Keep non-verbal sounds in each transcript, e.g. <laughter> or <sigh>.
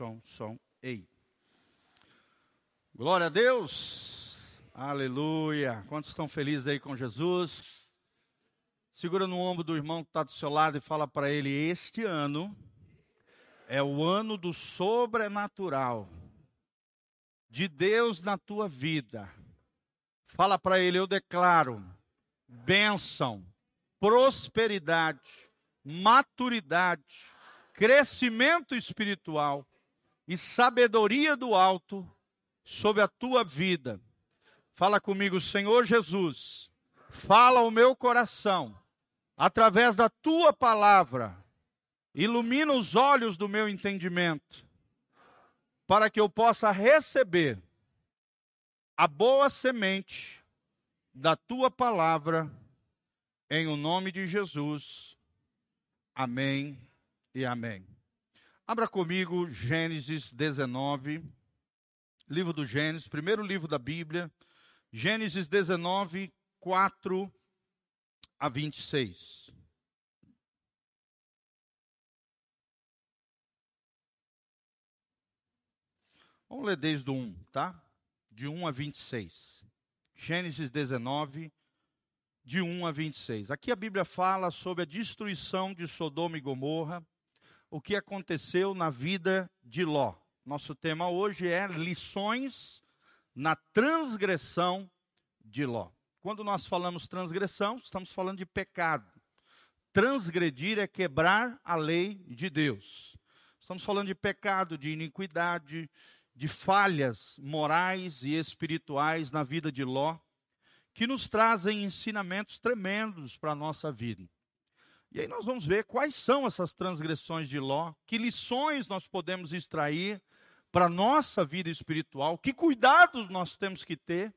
som, som, ei. Glória a Deus. Aleluia. Quantos estão felizes aí com Jesus? Segura no ombro do irmão que está do seu lado e fala para ele: Este ano é o ano do sobrenatural de Deus na tua vida. Fala para ele: Eu declaro bênção, prosperidade, maturidade, crescimento espiritual e sabedoria do alto sobre a tua vida. Fala comigo, Senhor Jesus. Fala o meu coração através da tua palavra. Ilumina os olhos do meu entendimento, para que eu possa receber a boa semente da tua palavra, em o nome de Jesus. Amém e amém. Abra comigo Gênesis 19, livro do Gênesis, primeiro livro da Bíblia, Gênesis 19, 4 a 26. Vamos ler desde o 1, tá? De 1 a 26. Gênesis 19, de 1 a 26. Aqui a Bíblia fala sobre a destruição de Sodoma e Gomorra, o que aconteceu na vida de Ló. Nosso tema hoje é lições na transgressão de Ló. Quando nós falamos transgressão, estamos falando de pecado. Transgredir é quebrar a lei de Deus. Estamos falando de pecado, de iniquidade, de falhas morais e espirituais na vida de Ló que nos trazem ensinamentos tremendos para a nossa vida. E aí nós vamos ver quais são essas transgressões de Ló, que lições nós podemos extrair para a nossa vida espiritual, que cuidados nós temos que ter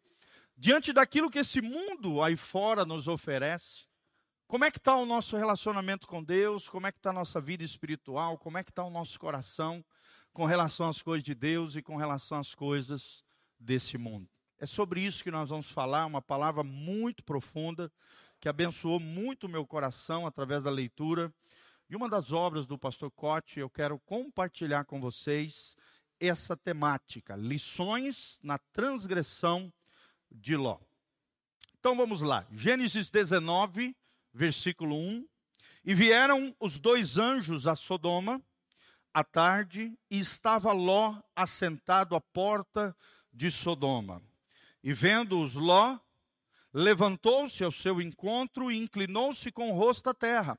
diante daquilo que esse mundo aí fora nos oferece. Como é que está o nosso relacionamento com Deus? Como é que está a nossa vida espiritual? Como é que está o nosso coração com relação às coisas de Deus e com relação às coisas desse mundo? É sobre isso que nós vamos falar, uma palavra muito profunda, que abençoou muito o meu coração através da leitura. E uma das obras do pastor Cote, eu quero compartilhar com vocês essa temática, lições na transgressão de Ló. Então vamos lá, Gênesis 19, versículo 1. E vieram os dois anjos a Sodoma à tarde, e estava Ló assentado à porta de Sodoma. E vendo-os Ló, levantou-se ao seu encontro e inclinou-se com o rosto à terra.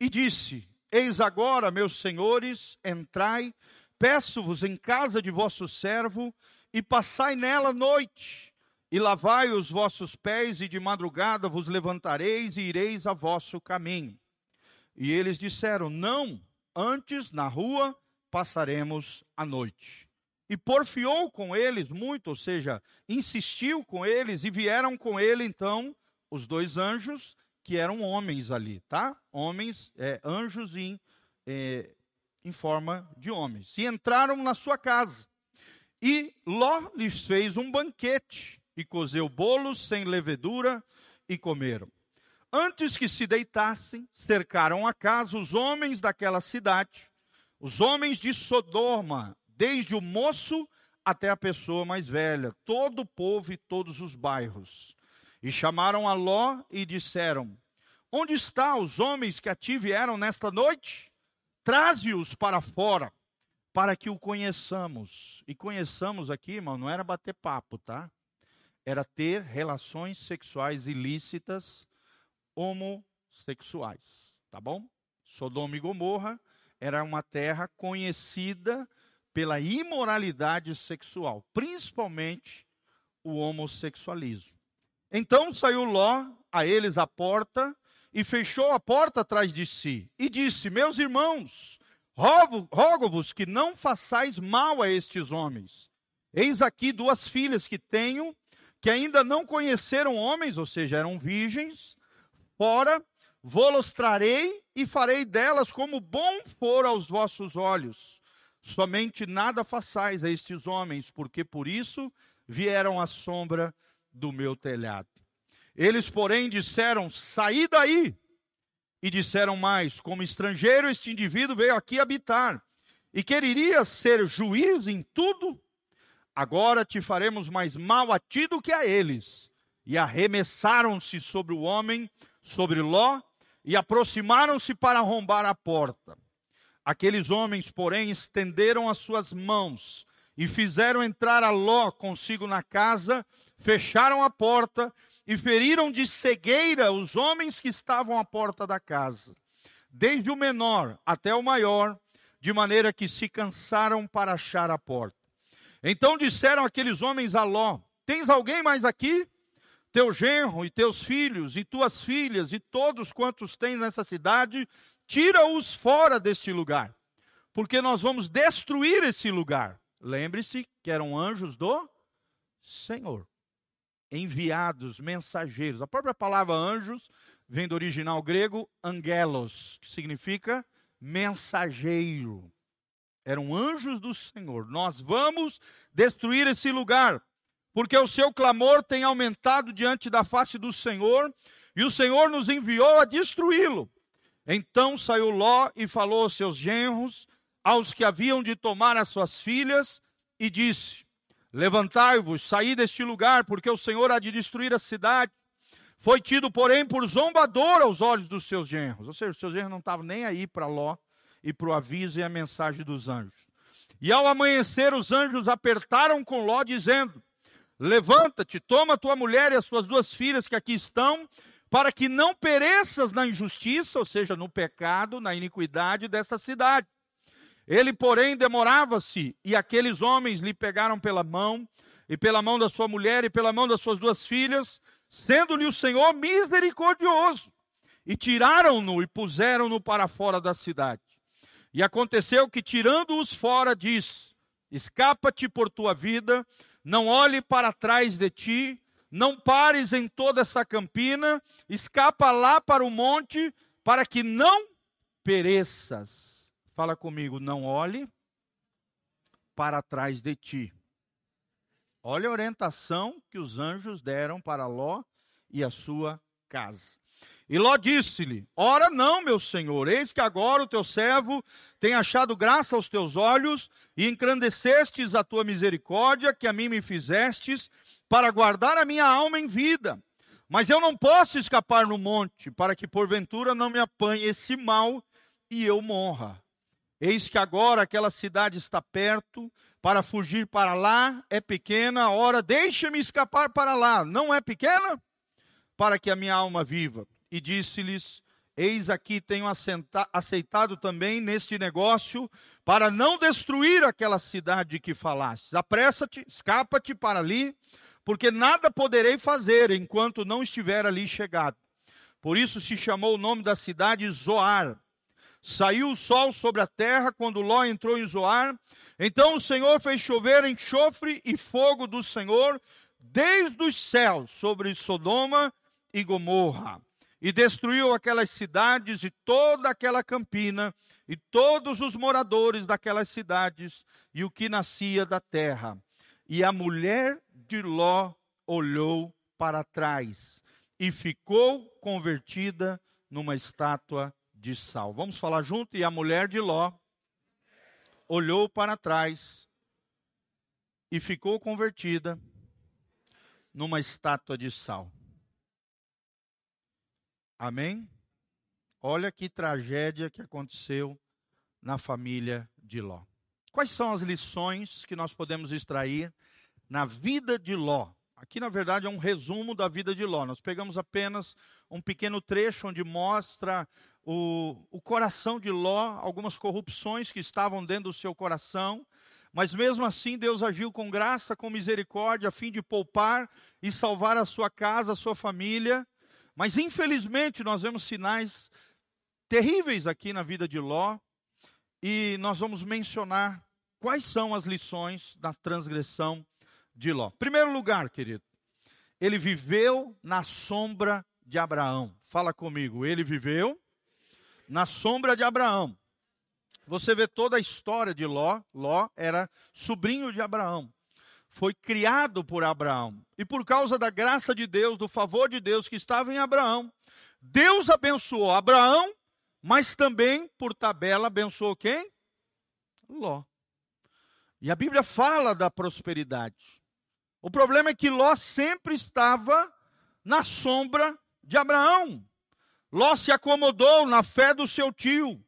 E disse: Eis agora, meus senhores, entrai, peço-vos em casa de vosso servo, e passai nela noite, e lavai os vossos pés, e de madrugada vos levantareis e ireis a vosso caminho. E eles disseram: Não, antes na rua passaremos a noite e porfiou com eles muito, ou seja, insistiu com eles, e vieram com ele então os dois anjos, que eram homens ali, tá? Homens, é, anjos em, é, em forma de homens. E entraram na sua casa. E Ló lhes fez um banquete, e cozeu bolos sem levedura, e comeram. Antes que se deitassem, cercaram a casa os homens daquela cidade, os homens de Sodoma, desde o moço até a pessoa mais velha, todo o povo e todos os bairros. E chamaram a Ló e disseram: Onde estão os homens que a vieram nesta noite? Traze-os para fora, para que o conheçamos. E conheçamos aqui, irmão, não era bater papo, tá? Era ter relações sexuais ilícitas homossexuais, tá bom? Sodoma e Gomorra era uma terra conhecida pela imoralidade sexual, principalmente o homossexualismo. Então saiu Ló a eles à porta e fechou a porta atrás de si e disse: Meus irmãos, rogo-vos que não façais mal a estes homens. Eis aqui duas filhas que tenho, que ainda não conheceram homens, ou seja, eram virgens. Fora, vou-los trarei e farei delas como bom for aos vossos olhos. Somente nada façais a estes homens, porque por isso vieram à sombra do meu telhado. Eles, porém, disseram: Saí daí. E disseram mais: Como estrangeiro, este indivíduo veio aqui habitar. e querias ser juiz em tudo? Agora te faremos mais mal a ti do que a eles. E arremessaram-se sobre o homem, sobre Ló, e aproximaram-se para arrombar a porta. Aqueles homens, porém, estenderam as suas mãos e fizeram entrar a Ló consigo na casa, fecharam a porta e feriram de cegueira os homens que estavam à porta da casa, desde o menor até o maior, de maneira que se cansaram para achar a porta. Então disseram aqueles homens a Ló: Tens alguém mais aqui? Teu genro e teus filhos e tuas filhas e todos quantos tens nessa cidade, tira-os fora deste lugar, porque nós vamos destruir esse lugar. Lembre-se que eram anjos do Senhor, enviados, mensageiros. A própria palavra anjos vem do original grego angelos, que significa mensageiro. Eram anjos do Senhor. Nós vamos destruir esse lugar, porque o seu clamor tem aumentado diante da face do Senhor, e o Senhor nos enviou a destruí-lo. Então saiu Ló e falou aos seus genros aos que haviam de tomar as suas filhas e disse: Levantai-vos, saí deste lugar, porque o Senhor há de destruir a cidade. Foi tido, porém, por zombador aos olhos dos seus genros. Ou seja, os seus genros não estavam nem aí para Ló e para o aviso e a mensagem dos anjos. E ao amanhecer, os anjos apertaram com Ló, dizendo: Levanta-te, toma tua mulher e as tuas duas filhas que aqui estão, para que não pereças na injustiça, ou seja, no pecado, na iniquidade desta cidade. Ele, porém, demorava-se, e aqueles homens lhe pegaram pela mão, e pela mão da sua mulher, e pela mão das suas duas filhas, sendo-lhe o Senhor misericordioso. E tiraram-no e puseram-no para fora da cidade. E aconteceu que, tirando-os fora, diz: Escapa-te por tua vida, não olhe para trás de ti, não pares em toda essa campina, escapa lá para o monte, para que não pereças. Fala comigo, não olhe para trás de ti. Olha a orientação que os anjos deram para Ló e a sua casa. E Ló disse-lhe: Ora não, meu senhor, eis que agora o teu servo tem achado graça aos teus olhos, e engrandecestes a tua misericórdia, que a mim me fizestes, para guardar a minha alma em vida. Mas eu não posso escapar no monte, para que porventura não me apanhe esse mal e eu morra. Eis que agora aquela cidade está perto, para fugir para lá é pequena, ora deixa-me escapar para lá, não é pequena? Para que a minha alma viva. E disse-lhes: Eis aqui tenho aceitado também neste negócio, para não destruir aquela cidade que falastes. Apressa-te, escapa-te para ali, porque nada poderei fazer enquanto não estiver ali chegado. Por isso se chamou o nome da cidade Zoar Saiu o sol sobre a terra quando Ló entrou em Zoar. Então o Senhor fez chover enxofre e fogo do Senhor desde os céus sobre Sodoma e Gomorra. E destruiu aquelas cidades e toda aquela campina e todos os moradores daquelas cidades e o que nascia da terra. E a mulher de Ló olhou para trás e ficou convertida numa estátua de sal. Vamos falar junto? E a mulher de Ló olhou para trás e ficou convertida numa estátua de sal. Amém? Olha que tragédia que aconteceu na família de Ló. Quais são as lições que nós podemos extrair na vida de Ló? Aqui, na verdade, é um resumo da vida de Ló. Nós pegamos apenas um pequeno trecho onde mostra o, o coração de Ló, algumas corrupções que estavam dentro do seu coração, mas mesmo assim Deus agiu com graça, com misericórdia, a fim de poupar e salvar a sua casa, a sua família. Mas infelizmente nós vemos sinais terríveis aqui na vida de Ló, e nós vamos mencionar quais são as lições da transgressão de Ló. Primeiro lugar, querido, ele viveu na sombra de Abraão. Fala comigo, ele viveu na sombra de Abraão. Você vê toda a história de Ló. Ló era sobrinho de Abraão. Foi criado por Abraão. E por causa da graça de Deus, do favor de Deus que estava em Abraão, Deus abençoou Abraão, mas também, por tabela, abençoou quem? Ló. E a Bíblia fala da prosperidade. O problema é que Ló sempre estava na sombra de Abraão. Ló se acomodou na fé do seu tio,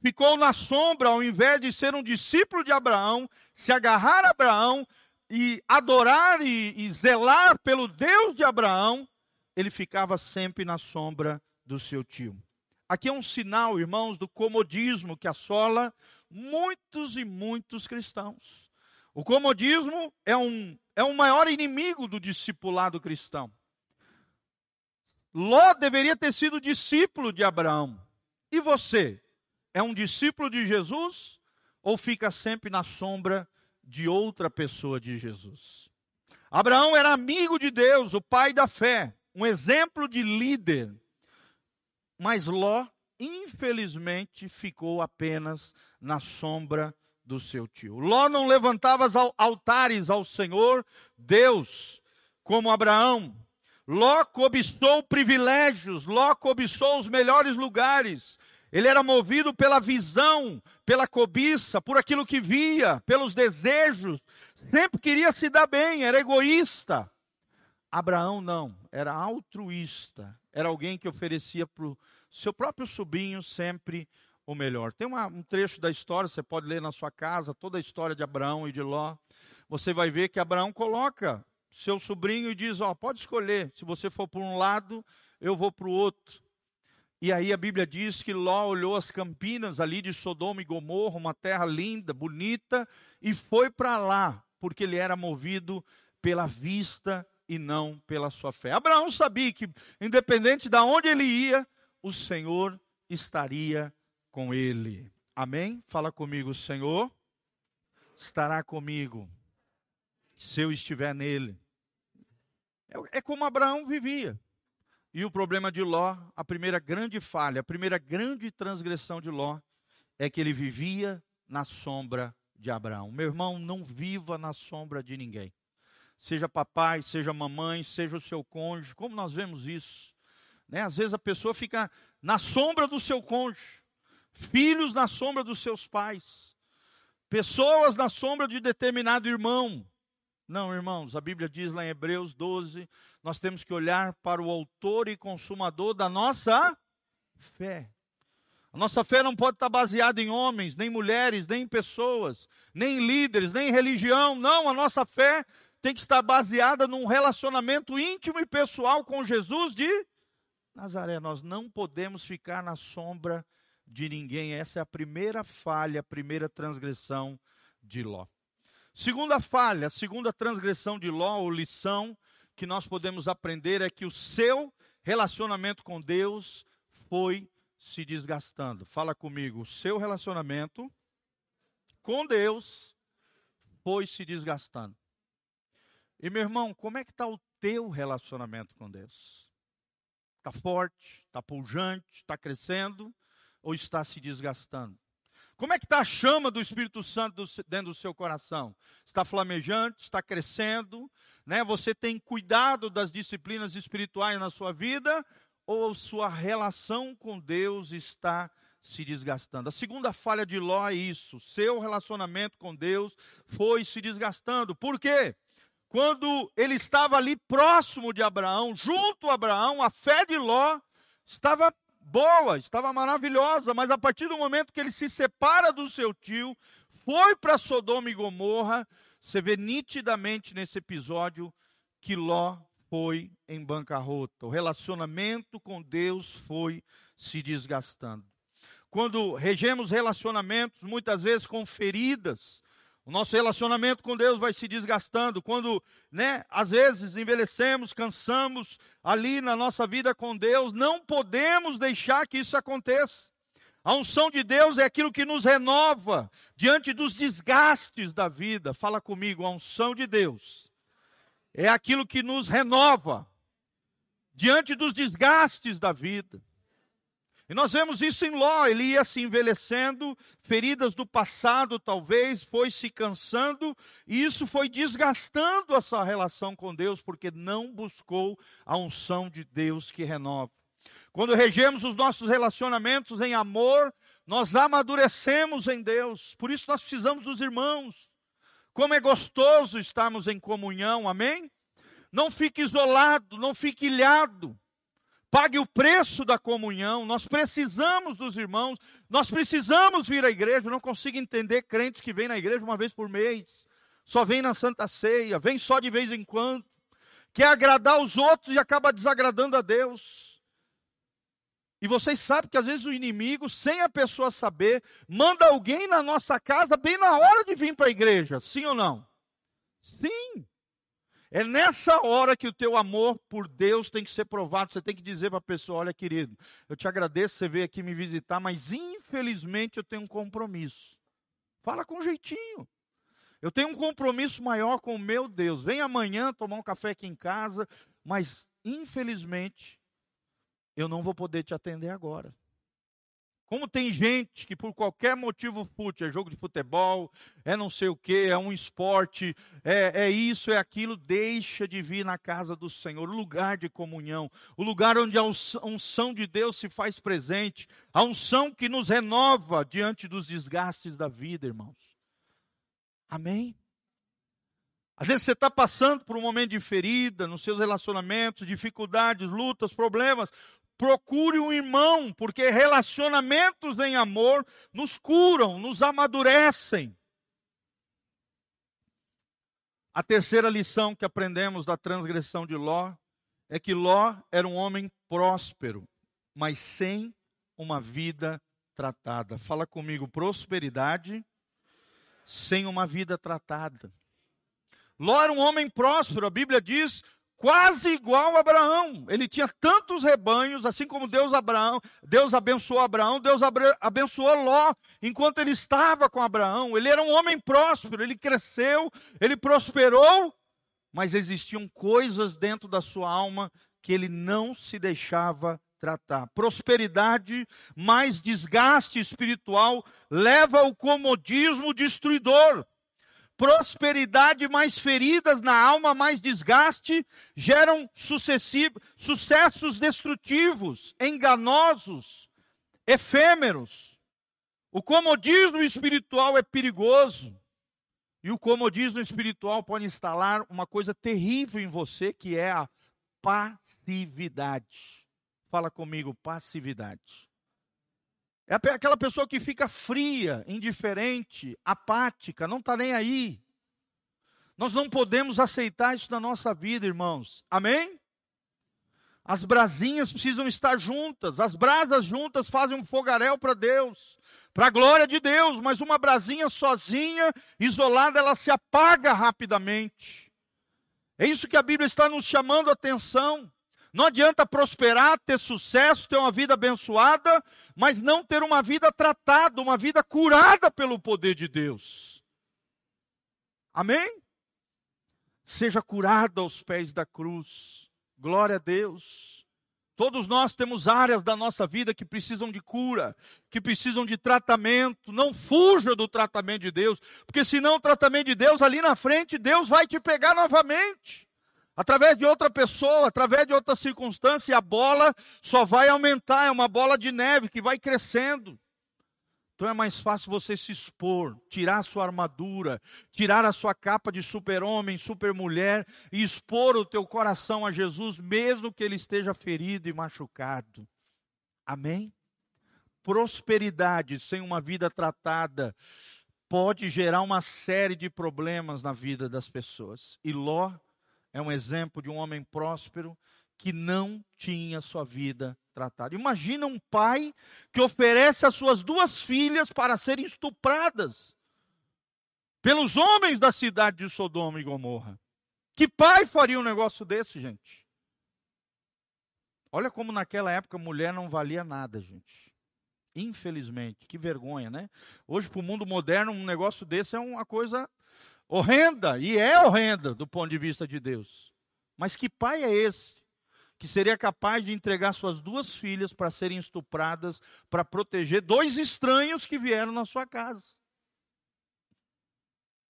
ficou na sombra ao invés de ser um discípulo de Abraão, se agarrar a Abraão e adorar e, e zelar pelo Deus de Abraão, ele ficava sempre na sombra do seu tio. Aqui é um sinal, irmãos, do comodismo que assola muitos e muitos cristãos. O comodismo é um, é o maior inimigo do discipulado cristão. Ló deveria ter sido discípulo de Abraão. E você? É um discípulo de Jesus ou fica sempre na sombra de outra pessoa de Jesus? Abraão era amigo de Deus, o pai da fé, um exemplo de líder. Mas Ló, infelizmente, ficou apenas na sombra do seu tio. Ló não levantava altares ao Senhor, Deus, como Abraão. Ló cobiçou privilégios, Ló cobiçou os melhores lugares. Ele era movido pela visão, pela cobiça, por aquilo que via, pelos desejos. Sempre queria se dar bem, era egoísta. Abraão não, era altruísta. Era alguém que oferecia para o seu próprio sobrinho sempre o melhor. Tem uma, um trecho da história, você pode ler na sua casa, toda a história de Abraão e de Ló. Você vai ver que Abraão coloca seu sobrinho e diz: Ó, pode escolher, se você for por um lado, eu vou para o outro. E aí a Bíblia diz que Ló olhou as campinas ali de Sodoma e Gomorra, uma terra linda, bonita, e foi para lá, porque ele era movido pela vista e não pela sua fé. Abraão sabia que, independente de onde ele ia, o Senhor estaria com ele. Amém? Fala comigo, Senhor estará comigo se eu estiver nele. É, é como Abraão vivia. E o problema de Ló, a primeira grande falha, a primeira grande transgressão de Ló, é que ele vivia na sombra de Abraão. Meu irmão, não viva na sombra de ninguém. Seja papai, seja mamãe, seja o seu cônjuge, como nós vemos isso. Né? Às vezes a pessoa fica na sombra do seu cônjuge, filhos na sombra dos seus pais, pessoas na sombra de determinado irmão, não, irmãos, a Bíblia diz lá em Hebreus 12, nós temos que olhar para o autor e consumador da nossa fé. A nossa fé não pode estar baseada em homens, nem mulheres, nem em pessoas, nem em líderes, nem em religião. Não, a nossa fé tem que estar baseada num relacionamento íntimo e pessoal com Jesus de Nazaré. Nós não podemos ficar na sombra de ninguém. Essa é a primeira falha, a primeira transgressão de Ló. Segunda falha, segunda transgressão de Ló, ou lição que nós podemos aprender é que o seu relacionamento com Deus foi se desgastando. Fala comigo, o seu relacionamento com Deus foi se desgastando. E meu irmão, como é que está o teu relacionamento com Deus? Está forte, está pujante, está crescendo ou está se desgastando? Como é que está a chama do Espírito Santo dentro do seu coração? Está flamejante, está crescendo, né? Você tem cuidado das disciplinas espirituais na sua vida ou sua relação com Deus está se desgastando? A segunda falha de Ló é isso. Seu relacionamento com Deus foi se desgastando. Por quê? Quando ele estava ali próximo de Abraão, junto a Abraão, a fé de Ló estava boa, estava maravilhosa, mas a partir do momento que ele se separa do seu tio, foi para Sodoma e Gomorra, você vê nitidamente nesse episódio que Ló foi em bancarrota. O relacionamento com Deus foi se desgastando. Quando regemos relacionamentos, muitas vezes com feridas, o nosso relacionamento com Deus vai se desgastando. Quando, né, às vezes envelhecemos, cansamos ali na nossa vida com Deus, não podemos deixar que isso aconteça. A unção de Deus é aquilo que nos renova diante dos desgastes da vida. Fala comigo, a unção de Deus é aquilo que nos renova diante dos desgastes da vida. E nós vemos isso em Ló, ele ia se envelhecendo, feridas do passado talvez, foi se cansando, e isso foi desgastando a sua relação com Deus, porque não buscou a unção de Deus que renova. Quando regemos os nossos relacionamentos em amor, nós amadurecemos em Deus. Por isso nós precisamos dos irmãos. Como é gostoso estarmos em comunhão, amém? Não fique isolado, não fique ilhado. Pague o preço da comunhão. Nós precisamos dos irmãos. Nós precisamos vir à igreja. Eu não consigo entender crentes que vêm na igreja uma vez por mês. Só vem na Santa Ceia, vem só de vez em quando. Quer agradar os outros e acaba desagradando a Deus. E vocês sabem que às vezes o inimigo, sem a pessoa saber, manda alguém na nossa casa bem na hora de vir para a igreja. Sim ou não? Sim. É nessa hora que o teu amor por Deus tem que ser provado. Você tem que dizer para a pessoa: olha, querido, eu te agradeço você veio aqui me visitar, mas infelizmente eu tenho um compromisso. Fala com jeitinho. Eu tenho um compromisso maior com o meu Deus. Vem amanhã tomar um café aqui em casa, mas infelizmente eu não vou poder te atender agora. Como tem gente que por qualquer motivo fute, é jogo de futebol, é não sei o que, é um esporte, é, é isso, é aquilo, deixa de vir na casa do Senhor, lugar de comunhão, o lugar onde a unção de Deus se faz presente, a unção que nos renova diante dos desgastes da vida, irmãos. Amém? Às vezes você está passando por um momento de ferida nos seus relacionamentos, dificuldades, lutas, problemas. Procure um irmão, porque relacionamentos em amor nos curam, nos amadurecem. A terceira lição que aprendemos da transgressão de Ló é que Ló era um homem próspero, mas sem uma vida tratada. Fala comigo, prosperidade sem uma vida tratada. Ló era um homem próspero, a Bíblia diz, quase igual a Abraão. Ele tinha tantos rebanhos, assim como Deus Abraão, Deus abençoou Abraão, Deus abençoou Ló enquanto ele estava com Abraão. Ele era um homem próspero, ele cresceu, ele prosperou, mas existiam coisas dentro da sua alma que ele não se deixava tratar. Prosperidade mais desgaste espiritual leva ao comodismo destruidor prosperidade, mais feridas na alma, mais desgaste, geram sucessos destrutivos, enganosos, efêmeros. O comodismo espiritual é perigoso. E o comodismo espiritual pode instalar uma coisa terrível em você, que é a passividade. Fala comigo, passividade. É aquela pessoa que fica fria, indiferente, apática, não está nem aí. Nós não podemos aceitar isso na nossa vida, irmãos. Amém? As brasinhas precisam estar juntas. As brasas juntas fazem um fogaréu para Deus, para a glória de Deus. Mas uma brasinha sozinha, isolada, ela se apaga rapidamente. É isso que a Bíblia está nos chamando a atenção. Não adianta prosperar, ter sucesso, ter uma vida abençoada, mas não ter uma vida tratada, uma vida curada pelo poder de Deus. Amém? Seja curado aos pés da cruz. Glória a Deus. Todos nós temos áreas da nossa vida que precisam de cura, que precisam de tratamento. Não fuja do tratamento de Deus, porque senão o tratamento de Deus ali na frente, Deus vai te pegar novamente através de outra pessoa, através de outra circunstância, e a bola só vai aumentar, é uma bola de neve que vai crescendo. Então é mais fácil você se expor, tirar a sua armadura, tirar a sua capa de super-homem, super-mulher e expor o teu coração a Jesus, mesmo que ele esteja ferido e machucado. Amém? Prosperidade sem uma vida tratada pode gerar uma série de problemas na vida das pessoas. E Ló é um exemplo de um homem próspero que não tinha sua vida tratada. Imagina um pai que oferece as suas duas filhas para serem estupradas pelos homens da cidade de Sodoma e Gomorra. Que pai faria um negócio desse, gente? Olha como naquela época mulher não valia nada, gente. Infelizmente, que vergonha, né? Hoje, para o mundo moderno, um negócio desse é uma coisa horrenda, e é horrenda do ponto de vista de Deus. Mas que pai é esse que seria capaz de entregar suas duas filhas para serem estupradas, para proteger dois estranhos que vieram na sua casa?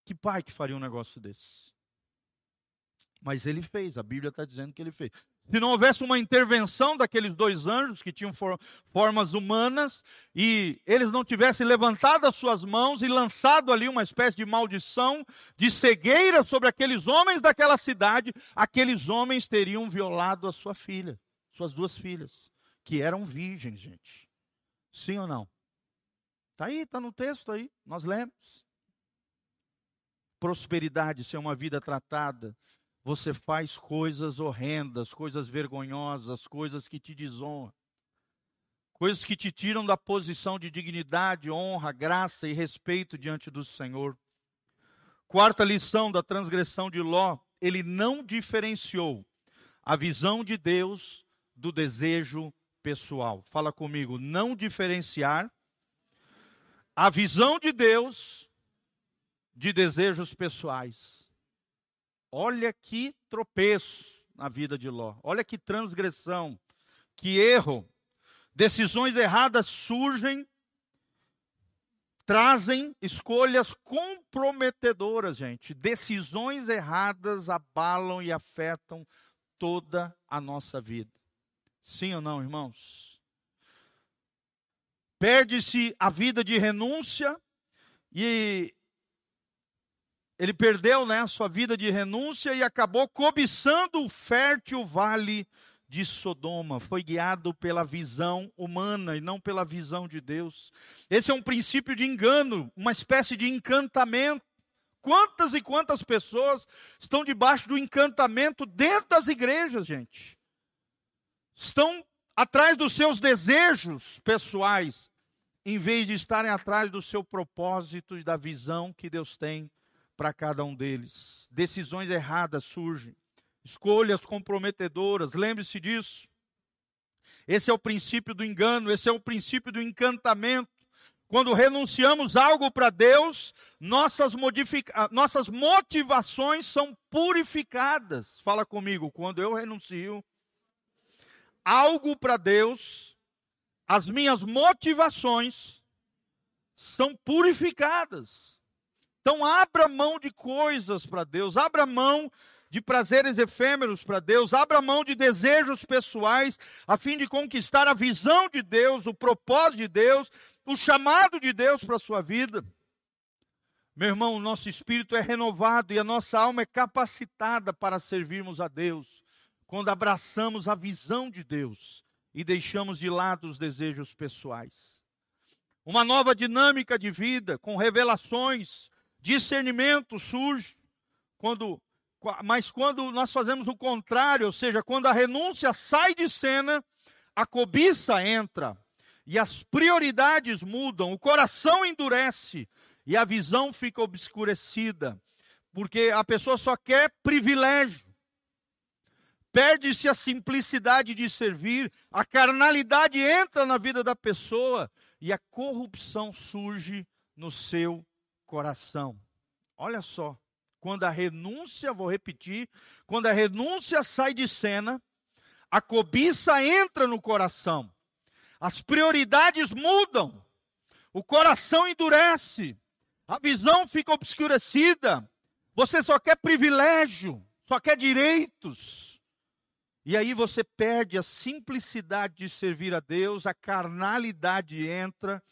Que pai que faria um negócio desse? Mas ele fez, a Bíblia está dizendo que ele fez. Se não houvesse uma intervenção daqueles dois anjos que tinham for, formas humanas e eles não tivessem levantado as suas mãos e lançado ali uma espécie de maldição, de cegueira sobre aqueles homens daquela cidade, aqueles homens teriam violado a sua filha, suas duas filhas, que eram virgens, gente. Sim ou não? Está aí, está no texto aí, nós lemos. Prosperidade, ser uma vida tratada você faz coisas horrendas, coisas vergonhosas, coisas que te desonram, coisas que te tiram da posição de dignidade, honra, graça e respeito diante do Senhor. Quarta lição da transgressão de Ló: ele não diferenciou a visão de Deus do desejo pessoal. Fala comigo, não diferenciar a visão de Deus de desejos pessoais. Olha que tropeço na vida de Ló. Olha que transgressão, que erro. Decisões erradas surgem, trazem escolhas comprometedoras, gente. Decisões erradas abalam e afetam toda a nossa vida. Sim ou não, irmãos? Perde-se a vida de renúncia e ele perdeu né, sua vida de renúncia e acabou cobiçando o fértil vale de Sodoma. Foi guiado pela visão humana e não pela visão de Deus. Esse é um princípio de engano, uma espécie de encantamento. Quantas e quantas pessoas estão debaixo do encantamento dentro das igrejas, gente? Estão atrás dos seus desejos pessoais, em vez de estarem atrás do seu propósito e da visão que Deus tem para cada um deles. Decisões erradas surgem, escolhas comprometedoras, lembre-se disso. Esse é o princípio do engano, esse é o princípio do encantamento. Quando renunciamos algo para Deus, nossas, nossas motivações são purificadas. Fala comigo, quando eu renuncio algo para Deus, as minhas motivações são purificadas. Então, abra mão de coisas para Deus, abra mão de prazeres efêmeros para Deus, abra mão de desejos pessoais, a fim de conquistar a visão de Deus, o propósito de Deus, o chamado de Deus para a sua vida. Meu irmão, o nosso espírito é renovado e a nossa alma é capacitada para servirmos a Deus, quando abraçamos a visão de Deus e deixamos de lado os desejos pessoais. Uma nova dinâmica de vida, com revelações, Discernimento surge quando mas quando nós fazemos o contrário, ou seja, quando a renúncia sai de cena, a cobiça entra e as prioridades mudam, o coração endurece e a visão fica obscurecida, porque a pessoa só quer privilégio. Perde-se a simplicidade de servir, a carnalidade entra na vida da pessoa e a corrupção surge no seu coração. Olha só, quando a renúncia, vou repetir, quando a renúncia sai de cena, a cobiça entra no coração, as prioridades mudam, o coração endurece, a visão fica obscurecida, você só quer privilégio, só quer direitos. E aí você perde a simplicidade de servir a Deus, a carnalidade entra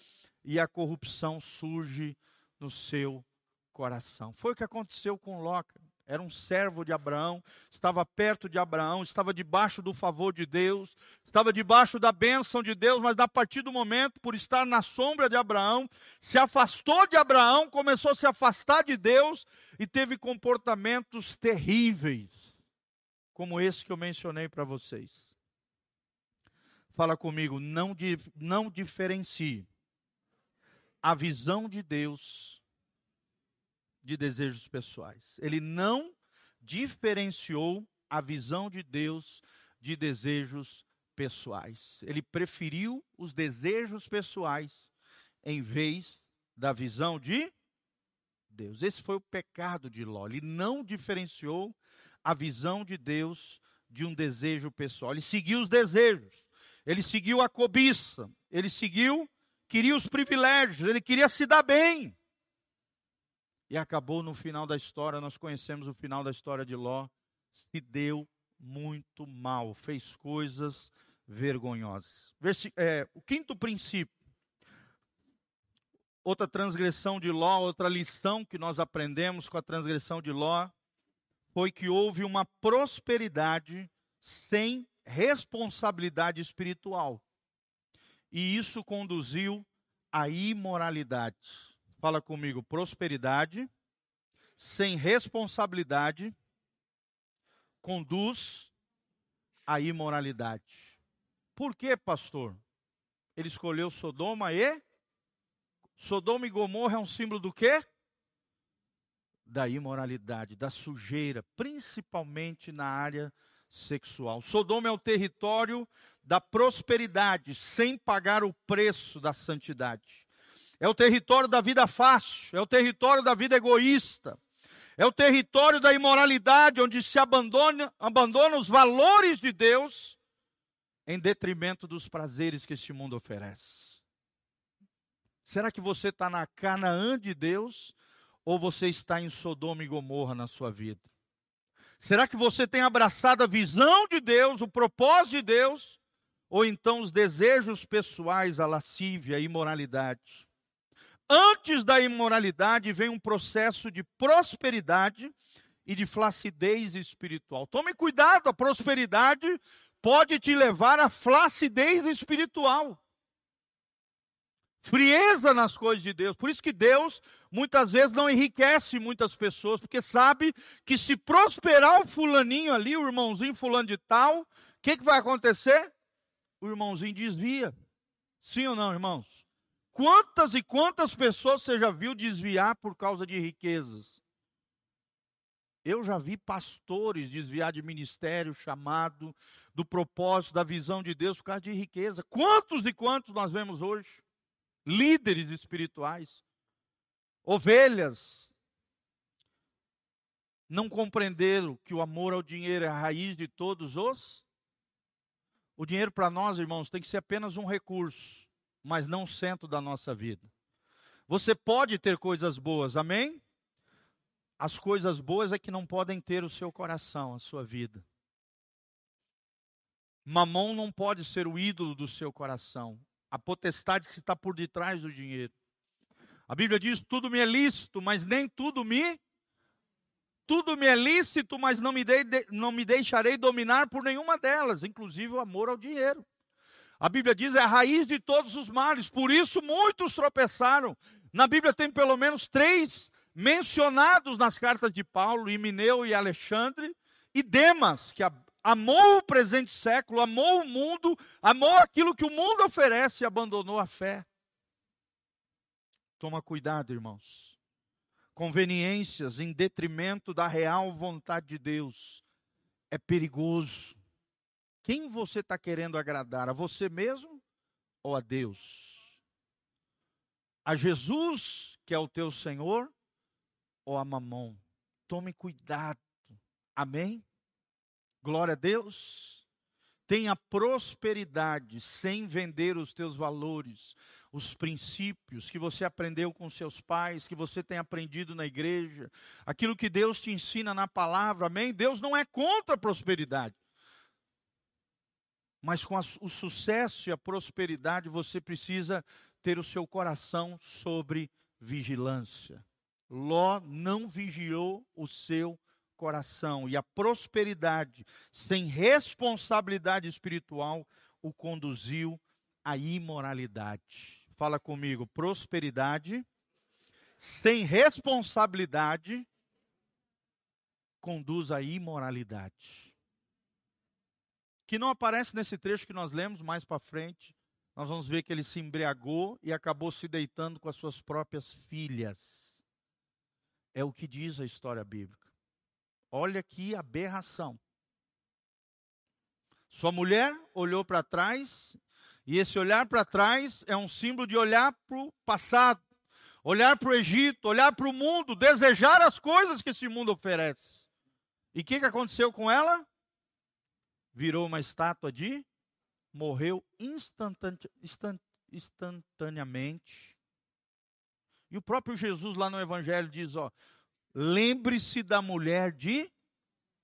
e a corrupção surge no seu coração. Foi o que aconteceu com Ló. Era um servo de Abraão, estava perto de Abraão, estava debaixo do favor de Deus, estava debaixo da bênção de Deus, mas a partir do momento, por estar na sombra de Abraão, se afastou de Abraão, começou a se afastar de Deus e teve comportamentos terríveis, como esse que eu mencionei para vocês. Fala comigo, não, não diferencie a visão de Deus de desejos pessoais. Ele não diferenciou a visão de Deus de desejos pessoais. Ele preferiu os desejos pessoais em vez da visão de Deus. Esse foi o pecado de Ló. Ele não diferenciou a visão de Deus de um desejo pessoal. Ele seguiu os desejos. Ele seguiu a cobiça. Ele seguiu queria os privilégios, ele queria se dar bem. E acabou no final da história, nós conhecemos o final da história de Ló, se deu muito mal, fez coisas vergonhosas. Versi é, o quinto princípio, outra transgressão de Ló, outra lição que nós aprendemos com a transgressão de Ló, foi que houve uma prosperidade sem responsabilidade espiritual. E isso conduziu à imoralidade. Fala comigo, prosperidade sem responsabilidade conduz à imoralidade. Por que, pastor? Ele escolheu Sodoma e Sodoma e Gomorra é um símbolo do quê? Da imoralidade, da sujeira, principalmente na área sexual. Sodoma é o território da prosperidade, sem pagar o preço da santidade. É o território da vida fácil, é o território da vida egoísta, é o território da imoralidade, onde se abandona, abandona os valores de Deus em detrimento dos prazeres que este mundo oferece. Será que você está na Canaã de Deus ou você está em Sodoma e Gomorra na sua vida? Será que você tem abraçado a visão de Deus, o propósito de Deus, ou então os desejos pessoais, a lascívia, a imoralidade? Antes da imoralidade vem um processo de prosperidade e de flacidez espiritual. Tome cuidado, a prosperidade pode te levar à flacidez espiritual. Frieza nas coisas de Deus. Por isso que Deus muitas vezes não enriquece muitas pessoas, porque sabe que se prosperar o fulaninho ali, o irmãozinho fulano de tal, o que, que vai acontecer? O irmãozinho desvia. Sim ou não, irmãos? Quantas e quantas pessoas você já viu desviar por causa de riquezas? Eu já vi pastores desviar de ministério, chamado, do propósito, da visão de Deus por causa de riqueza. Quantos e quantos nós vemos hoje? Líderes espirituais, ovelhas, não compreenderam que o amor ao dinheiro é a raiz de todos os. O dinheiro para nós, irmãos, tem que ser apenas um recurso mas não centro da nossa vida. Você pode ter coisas boas, amém? As coisas boas é que não podem ter o seu coração, a sua vida. Mamão não pode ser o ídolo do seu coração, a potestade que está por detrás do dinheiro. A Bíblia diz: tudo me é lícito, mas nem tudo me. Tudo me é lícito, mas não me, de, não me deixarei dominar por nenhuma delas, inclusive o amor ao dinheiro. A Bíblia diz é a raiz de todos os males, por isso muitos tropeçaram. Na Bíblia tem pelo menos três mencionados nas cartas de Paulo, Imineu e Alexandre, e Demas, que amou o presente século, amou o mundo, amou aquilo que o mundo oferece e abandonou a fé. Toma cuidado, irmãos. Conveniências em detrimento da real vontade de Deus é perigoso. Quem você está querendo agradar? A você mesmo ou a Deus? A Jesus, que é o teu Senhor, ou a Mamão? Tome cuidado. Amém? Glória a Deus. Tenha prosperidade sem vender os teus valores, os princípios que você aprendeu com seus pais, que você tem aprendido na igreja, aquilo que Deus te ensina na palavra, amém? Deus não é contra a prosperidade mas com a, o sucesso e a prosperidade você precisa ter o seu coração sobre vigilância. Ló não vigiou o seu coração e a prosperidade sem responsabilidade espiritual o conduziu à imoralidade. Fala comigo, prosperidade sem responsabilidade conduz à imoralidade que não aparece nesse trecho que nós lemos mais para frente. Nós vamos ver que ele se embriagou e acabou se deitando com as suas próprias filhas. É o que diz a história bíblica. Olha que aberração. Sua mulher olhou para trás, e esse olhar para trás é um símbolo de olhar para o passado, olhar para o Egito, olhar para o mundo, desejar as coisas que esse mundo oferece. E o que, que aconteceu com ela? virou uma estátua de morreu instantane, instantaneamente. E o próprio Jesus lá no Evangelho diz: ó, lembre-se da mulher de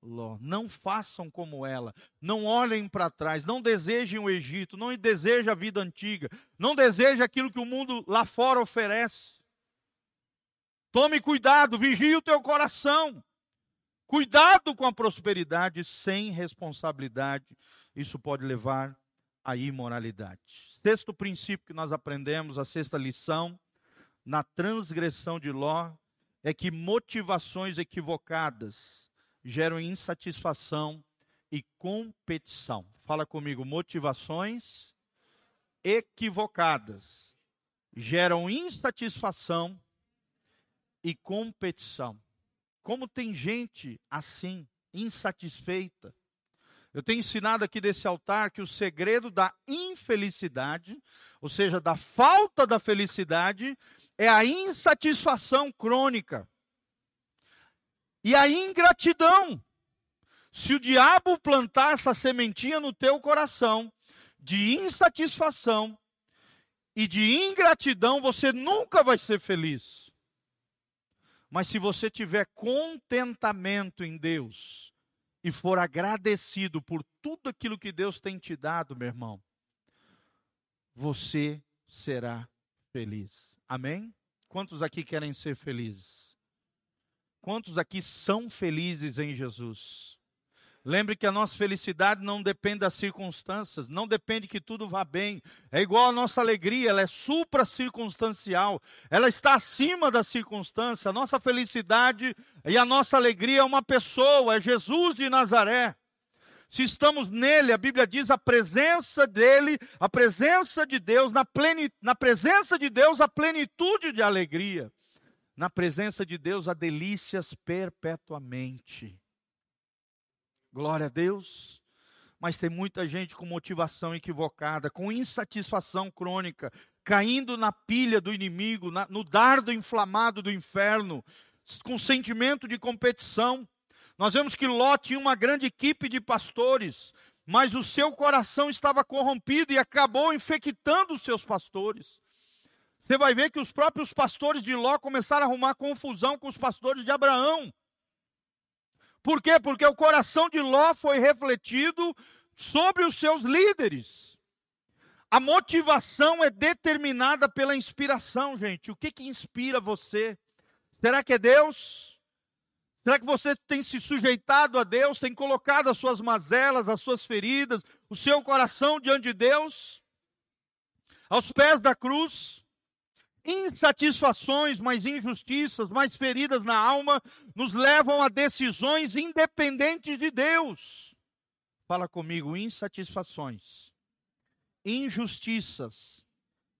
Ló. Não façam como ela. Não olhem para trás. Não desejem o Egito. Não desejem a vida antiga. Não desejem aquilo que o mundo lá fora oferece. Tome cuidado, vigie o teu coração. Cuidado com a prosperidade sem responsabilidade. Isso pode levar à imoralidade. Sexto princípio que nós aprendemos, a sexta lição, na transgressão de Ló, é que motivações equivocadas geram insatisfação e competição. Fala comigo, motivações equivocadas geram insatisfação e competição. Como tem gente assim, insatisfeita. Eu tenho ensinado aqui desse altar que o segredo da infelicidade, ou seja, da falta da felicidade, é a insatisfação crônica e a ingratidão. Se o diabo plantar essa sementinha no teu coração de insatisfação e de ingratidão, você nunca vai ser feliz. Mas se você tiver contentamento em Deus e for agradecido por tudo aquilo que Deus tem te dado, meu irmão, você será feliz. Amém? Quantos aqui querem ser felizes? Quantos aqui são felizes em Jesus? Lembre que a nossa felicidade não depende das circunstâncias, não depende que tudo vá bem. É igual a nossa alegria, ela é supra-circunstancial, ela está acima da circunstância. A nossa felicidade e a nossa alegria é uma pessoa, é Jesus de Nazaré. Se estamos nele, a Bíblia diz a presença dele, a presença de Deus, na, pleni, na presença de Deus, a plenitude de alegria. Na presença de Deus, há delícias perpetuamente. Glória a Deus. Mas tem muita gente com motivação equivocada, com insatisfação crônica, caindo na pilha do inimigo, na, no dardo inflamado do inferno, com sentimento de competição nós vemos que Ló tinha uma grande equipe de pastores, mas o seu coração estava corrompido e acabou infectando os seus pastores. Você vai ver que os próprios pastores de Ló começaram a arrumar confusão com os pastores de Abraão. Por quê? Porque o coração de Ló foi refletido sobre os seus líderes. A motivação é determinada pela inspiração, gente. O que, que inspira você? Será que é Deus? Será que você tem se sujeitado a Deus, tem colocado as suas mazelas, as suas feridas, o seu coração diante de Deus? Aos pés da cruz? Insatisfações, mais injustiças, mais feridas na alma, nos levam a decisões independentes de Deus. Fala comigo, insatisfações, injustiças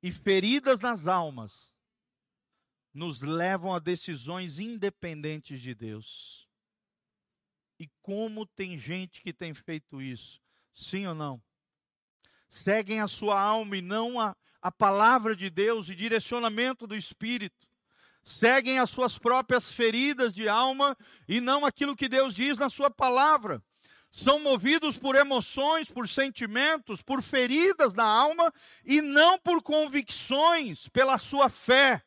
e feridas nas almas nos levam a decisões independentes de Deus. E como tem gente que tem feito isso? Sim ou não? Seguem a sua alma e não a, a palavra de Deus e direcionamento do Espírito. Seguem as suas próprias feridas de alma e não aquilo que Deus diz na sua palavra. São movidos por emoções, por sentimentos, por feridas na alma e não por convicções, pela sua fé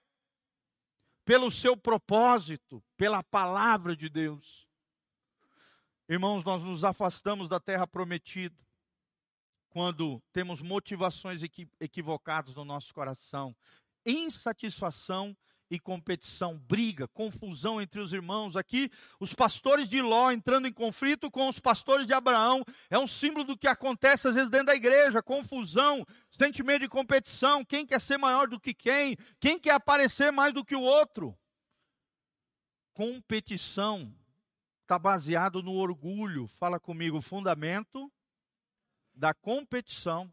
pelo seu propósito, pela palavra de Deus. Irmãos, nós nos afastamos da terra prometida quando temos motivações equivocadas no nosso coração, insatisfação e competição, briga, confusão entre os irmãos. Aqui, os pastores de Ló entrando em conflito com os pastores de Abraão, é um símbolo do que acontece às vezes dentro da igreja: confusão, sentimento de competição, quem quer ser maior do que quem, quem quer aparecer mais do que o outro. Competição está baseado no orgulho. Fala comigo, o fundamento da competição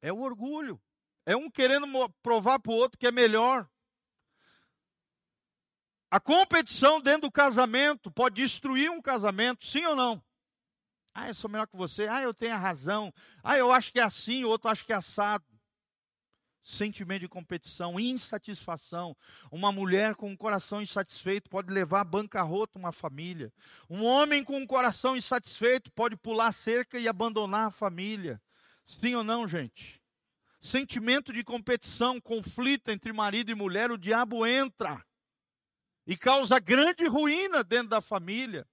é o orgulho. É um querendo provar para o outro que é melhor. A competição dentro do casamento pode destruir um casamento, sim ou não? Ah, eu sou melhor que você. Ah, eu tenho a razão. Ah, eu acho que é assim, o outro acha que é assado. Sentimento de competição, insatisfação. Uma mulher com um coração insatisfeito pode levar a bancarrota uma família. Um homem com um coração insatisfeito pode pular cerca e abandonar a família. Sim ou não, gente? Sentimento de competição, conflito entre marido e mulher, o diabo entra e causa grande ruína dentro da família.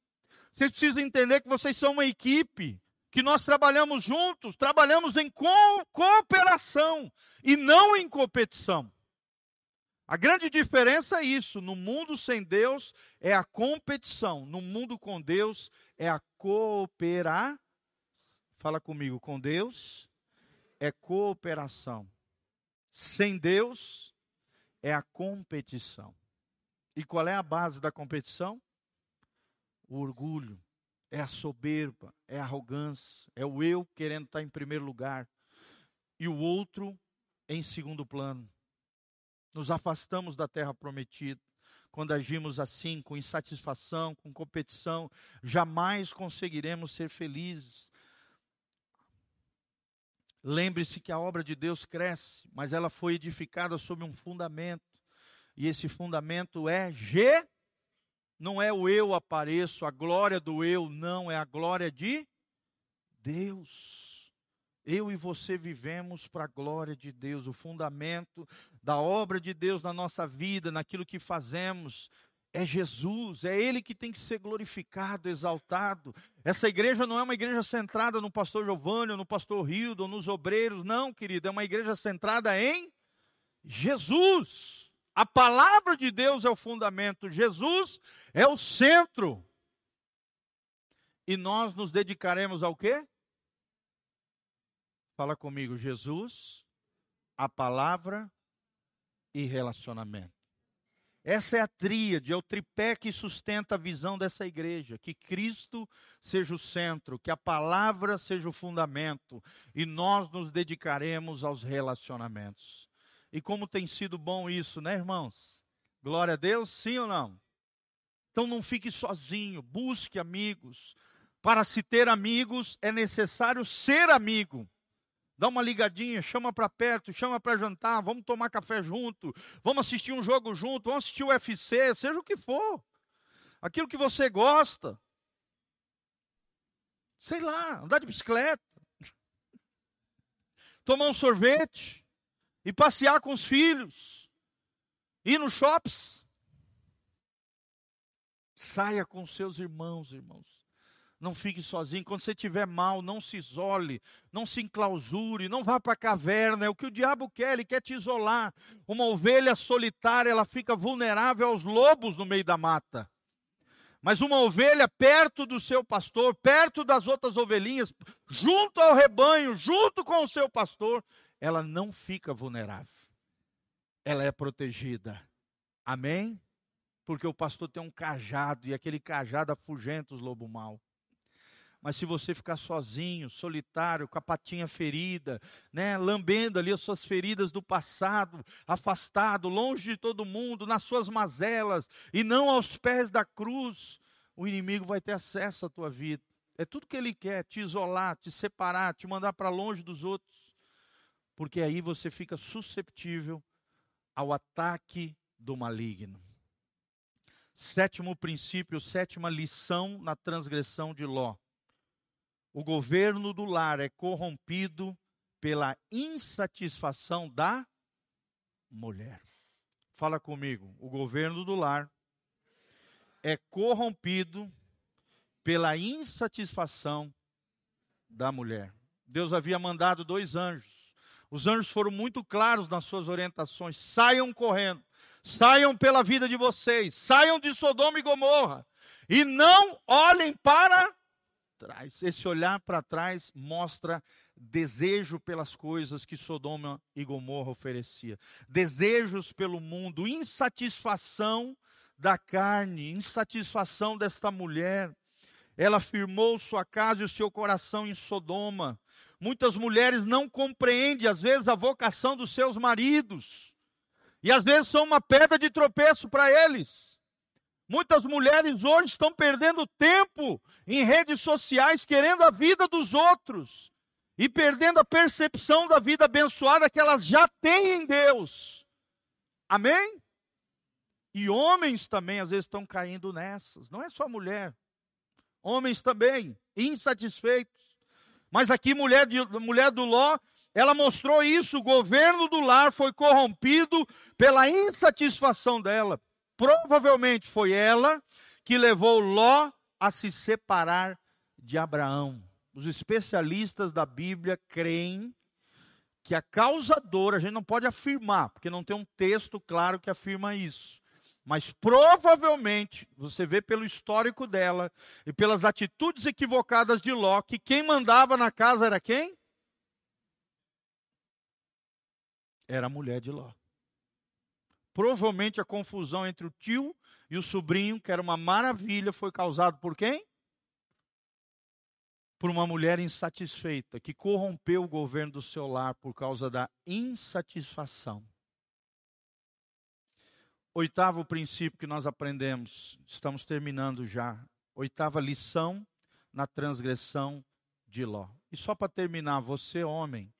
Vocês precisam entender que vocês são uma equipe, que nós trabalhamos juntos, trabalhamos em co cooperação e não em competição. A grande diferença é isso: no mundo sem Deus é a competição, no mundo com Deus é a cooperar. Fala comigo, com Deus é cooperação. Sem Deus é a competição. E qual é a base da competição? O orgulho, é a soberba, é a arrogância, é o eu querendo estar em primeiro lugar e o outro em segundo plano. Nos afastamos da terra prometida. Quando agimos assim, com insatisfação, com competição, jamais conseguiremos ser felizes. Lembre-se que a obra de Deus cresce, mas ela foi edificada sobre um fundamento. E esse fundamento é G. Não é o eu apareço, a glória do eu, não, é a glória de Deus. Eu e você vivemos para a glória de Deus, o fundamento da obra de Deus na nossa vida, naquilo que fazemos, é Jesus, é Ele que tem que ser glorificado, exaltado. Essa igreja não é uma igreja centrada no pastor Giovanni, no pastor Rildo, nos obreiros, não, querido, é uma igreja centrada em Jesus. A palavra de Deus é o fundamento, Jesus é o centro. E nós nos dedicaremos ao quê? Fala comigo, Jesus, a palavra e relacionamento. Essa é a tríade, é o tripé que sustenta a visão dessa igreja. Que Cristo seja o centro, que a palavra seja o fundamento e nós nos dedicaremos aos relacionamentos. E como tem sido bom isso, né, irmãos? Glória a Deus, sim ou não? Então não fique sozinho, busque amigos. Para se ter amigos é necessário ser amigo dá uma ligadinha, chama para perto, chama para jantar, vamos tomar café junto, vamos assistir um jogo junto, vamos assistir o UFC, seja o que for. Aquilo que você gosta. Sei lá, andar de bicicleta. <laughs> Tomar um sorvete e passear com os filhos. Ir nos shops. Saia com seus irmãos, irmãos não fique sozinho. Quando você estiver mal, não se isole, não se enclausure, não vá para a caverna. É o que o diabo quer, ele quer te isolar. Uma ovelha solitária, ela fica vulnerável aos lobos no meio da mata. Mas uma ovelha perto do seu pastor, perto das outras ovelhinhas, junto ao rebanho, junto com o seu pastor, ela não fica vulnerável. Ela é protegida. Amém? Porque o pastor tem um cajado e aquele cajado afugenta os lobos mal. Mas se você ficar sozinho, solitário, com a patinha ferida, né, lambendo ali as suas feridas do passado, afastado, longe de todo mundo, nas suas mazelas e não aos pés da cruz, o inimigo vai ter acesso à tua vida. É tudo que ele quer, te isolar, te separar, te mandar para longe dos outros. Porque aí você fica susceptível ao ataque do maligno. Sétimo princípio, sétima lição na transgressão de Ló. O governo do lar é corrompido pela insatisfação da mulher. Fala comigo. O governo do lar é corrompido pela insatisfação da mulher. Deus havia mandado dois anjos. Os anjos foram muito claros nas suas orientações. Saiam correndo, saiam pela vida de vocês, saiam de Sodoma e Gomorra e não olhem para trás. Esse olhar para trás mostra desejo pelas coisas que Sodoma e Gomorra oferecia, desejos pelo mundo, insatisfação da carne, insatisfação desta mulher. Ela firmou sua casa e o seu coração em Sodoma. Muitas mulheres não compreendem, às vezes, a vocação dos seus maridos. E às vezes são uma pedra de tropeço para eles. Muitas mulheres hoje estão perdendo tempo em redes sociais querendo a vida dos outros e perdendo a percepção da vida abençoada que elas já têm em Deus. Amém? E homens também às vezes estão caindo nessas, não é só mulher. Homens também, insatisfeitos. Mas aqui, mulher, de, mulher do Ló, ela mostrou isso: o governo do lar foi corrompido pela insatisfação dela. Provavelmente foi ela que levou Ló a se separar de Abraão. Os especialistas da Bíblia creem que a causadora, a gente não pode afirmar, porque não tem um texto claro que afirma isso. Mas provavelmente, você vê pelo histórico dela e pelas atitudes equivocadas de Ló, que quem mandava na casa era quem? Era a mulher de Ló. Provavelmente a confusão entre o tio e o sobrinho, que era uma maravilha, foi causado por quem? Por uma mulher insatisfeita, que corrompeu o governo do seu lar por causa da insatisfação. Oitavo princípio que nós aprendemos, estamos terminando já. Oitava lição na transgressão de Ló. E só para terminar, você, homem,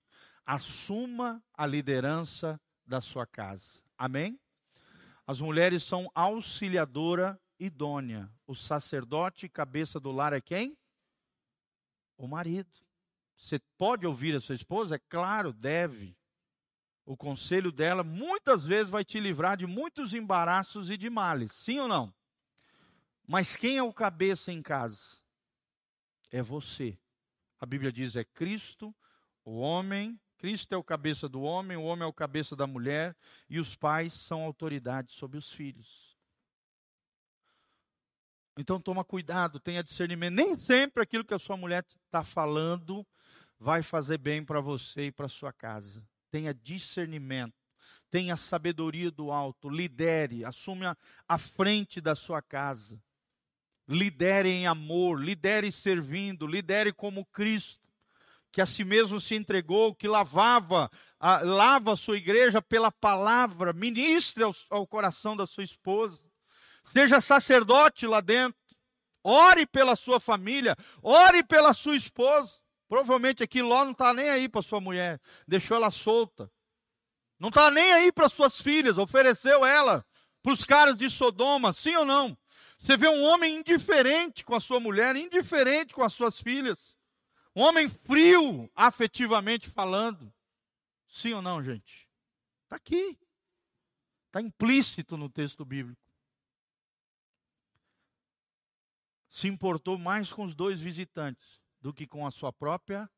assuma a liderança da sua casa. Amém? As mulheres são auxiliadora idônea. O sacerdote cabeça do lar é quem? O marido. Você pode ouvir a sua esposa? É claro, deve. O conselho dela muitas vezes vai te livrar de muitos embaraços e de males, sim ou não? Mas quem é o cabeça em casa? É você. A Bíblia diz: é Cristo, o homem. Cristo é o cabeça do homem, o homem é o cabeça da mulher, e os pais são autoridade sobre os filhos. Então toma cuidado, tenha discernimento. Nem sempre aquilo que a sua mulher está falando vai fazer bem para você e para sua casa tenha discernimento, tenha sabedoria do alto, lidere, assume a, a frente da sua casa. Lidere em amor, lidere servindo, lidere como Cristo, que a si mesmo se entregou, que lavava, a, lava a sua igreja pela palavra, ministre ao, ao coração da sua esposa. Seja sacerdote lá dentro. Ore pela sua família, ore pela sua esposa. Provavelmente aqui Ló não está nem aí para sua mulher, deixou ela solta. Não está nem aí para suas filhas, ofereceu ela para os caras de Sodoma, sim ou não? Você vê um homem indiferente com a sua mulher, indiferente com as suas filhas. Um homem frio, afetivamente falando. Sim ou não, gente? Está aqui. Está implícito no texto bíblico. Se importou mais com os dois visitantes do que com a sua própria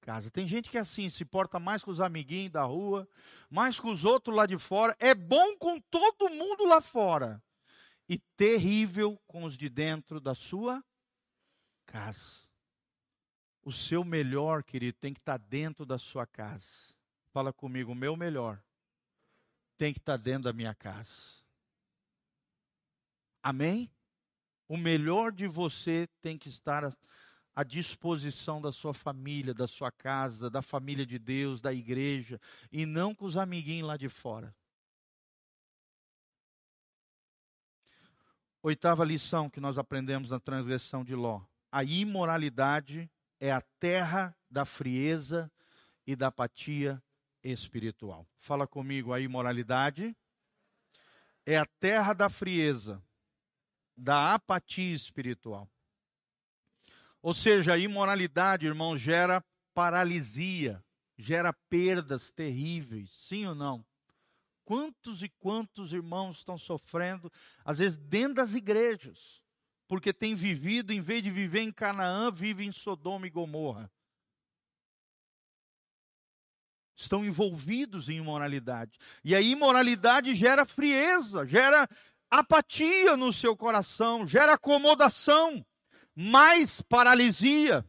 casa. Tem gente que é assim, se porta mais com os amiguinhos da rua, mais com os outros lá de fora. É bom com todo mundo lá fora. E terrível com os de dentro da sua casa. O seu melhor, querido, tem que estar tá dentro da sua casa. Fala comigo, o meu melhor tem que estar tá dentro da minha casa. Amém? O melhor de você tem que estar à disposição da sua família, da sua casa, da família de Deus, da igreja, e não com os amiguinhos lá de fora. Oitava lição que nós aprendemos na transgressão de Ló: a imoralidade é a terra da frieza e da apatia espiritual. Fala comigo, a imoralidade é a terra da frieza, da apatia espiritual. Ou seja, a imoralidade, irmão, gera paralisia, gera perdas terríveis, sim ou não? Quantos e quantos irmãos estão sofrendo, às vezes dentro das igrejas, porque têm vivido, em vez de viver em Canaã, vivem em Sodoma e Gomorra. Estão envolvidos em imoralidade. E a imoralidade gera frieza, gera apatia no seu coração, gera acomodação mais paralisia,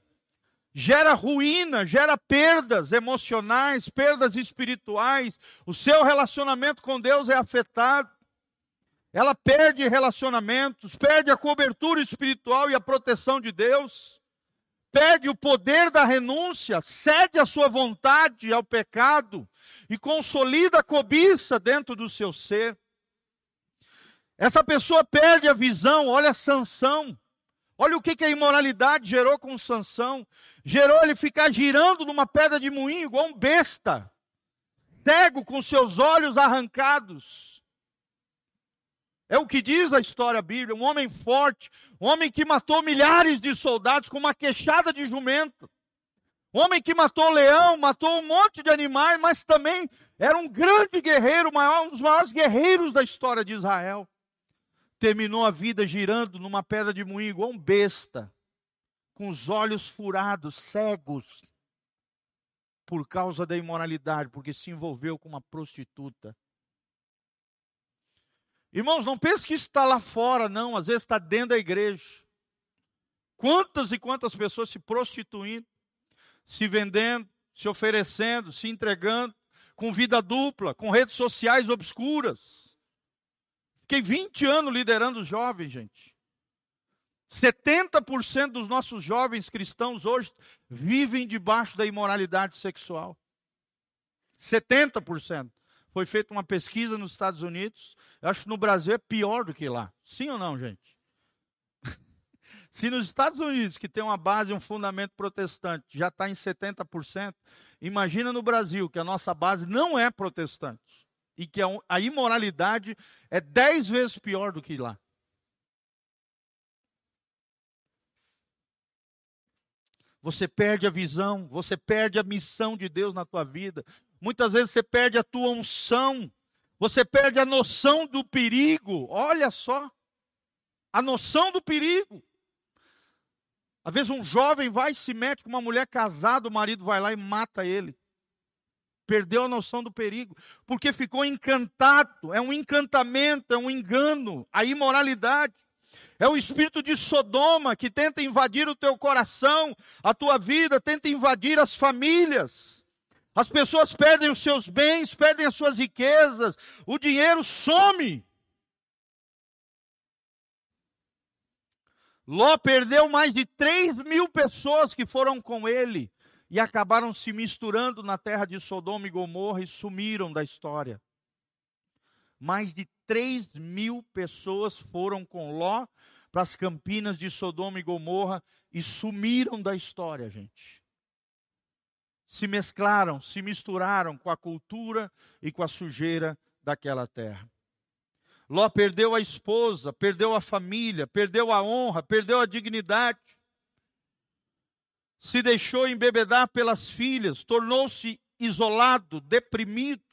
gera ruína, gera perdas emocionais, perdas espirituais. O seu relacionamento com Deus é afetado. Ela perde relacionamentos, perde a cobertura espiritual e a proteção de Deus, perde o poder da renúncia, cede a sua vontade ao pecado e consolida a cobiça dentro do seu ser. Essa pessoa perde a visão, olha a sanção. Olha o que, que a imoralidade gerou com Sansão. Gerou ele ficar girando numa pedra de moinho igual um besta. Cego com seus olhos arrancados. É o que diz a história bíblica. Um homem forte, um homem que matou milhares de soldados com uma queixada de jumento. Um homem que matou leão, matou um monte de animais, mas também era um grande guerreiro, um dos maiores guerreiros da história de Israel terminou a vida girando numa pedra de moinho, igual um besta, com os olhos furados, cegos, por causa da imoralidade, porque se envolveu com uma prostituta. Irmãos, não pense que isso está lá fora, não, às vezes está dentro da igreja. Quantas e quantas pessoas se prostituindo, se vendendo, se oferecendo, se entregando, com vida dupla, com redes sociais obscuras. Fiquei 20 anos liderando jovens, gente. 70% dos nossos jovens cristãos hoje vivem debaixo da imoralidade sexual. 70%. Foi feita uma pesquisa nos Estados Unidos. Eu acho que no Brasil é pior do que lá. Sim ou não, gente? <laughs> Se nos Estados Unidos, que tem uma base, um fundamento protestante, já está em 70%, imagina no Brasil, que a nossa base não é protestante. E que a imoralidade é dez vezes pior do que lá. Você perde a visão, você perde a missão de Deus na tua vida. Muitas vezes você perde a tua unção, você perde a noção do perigo. Olha só, a noção do perigo. Às vezes um jovem vai e se mete com uma mulher casada, o marido vai lá e mata ele. Perdeu a noção do perigo, porque ficou encantado. É um encantamento, é um engano, a imoralidade. É o espírito de Sodoma que tenta invadir o teu coração, a tua vida, tenta invadir as famílias. As pessoas perdem os seus bens, perdem as suas riquezas, o dinheiro some. Ló perdeu mais de 3 mil pessoas que foram com ele e acabaram se misturando na terra de Sodoma e Gomorra e sumiram da história. Mais de 3 mil pessoas foram com Ló para as campinas de Sodoma e Gomorra e sumiram da história, gente. Se mesclaram, se misturaram com a cultura e com a sujeira daquela terra. Ló perdeu a esposa, perdeu a família, perdeu a honra, perdeu a dignidade. Se deixou embebedar pelas filhas, tornou-se isolado, deprimido.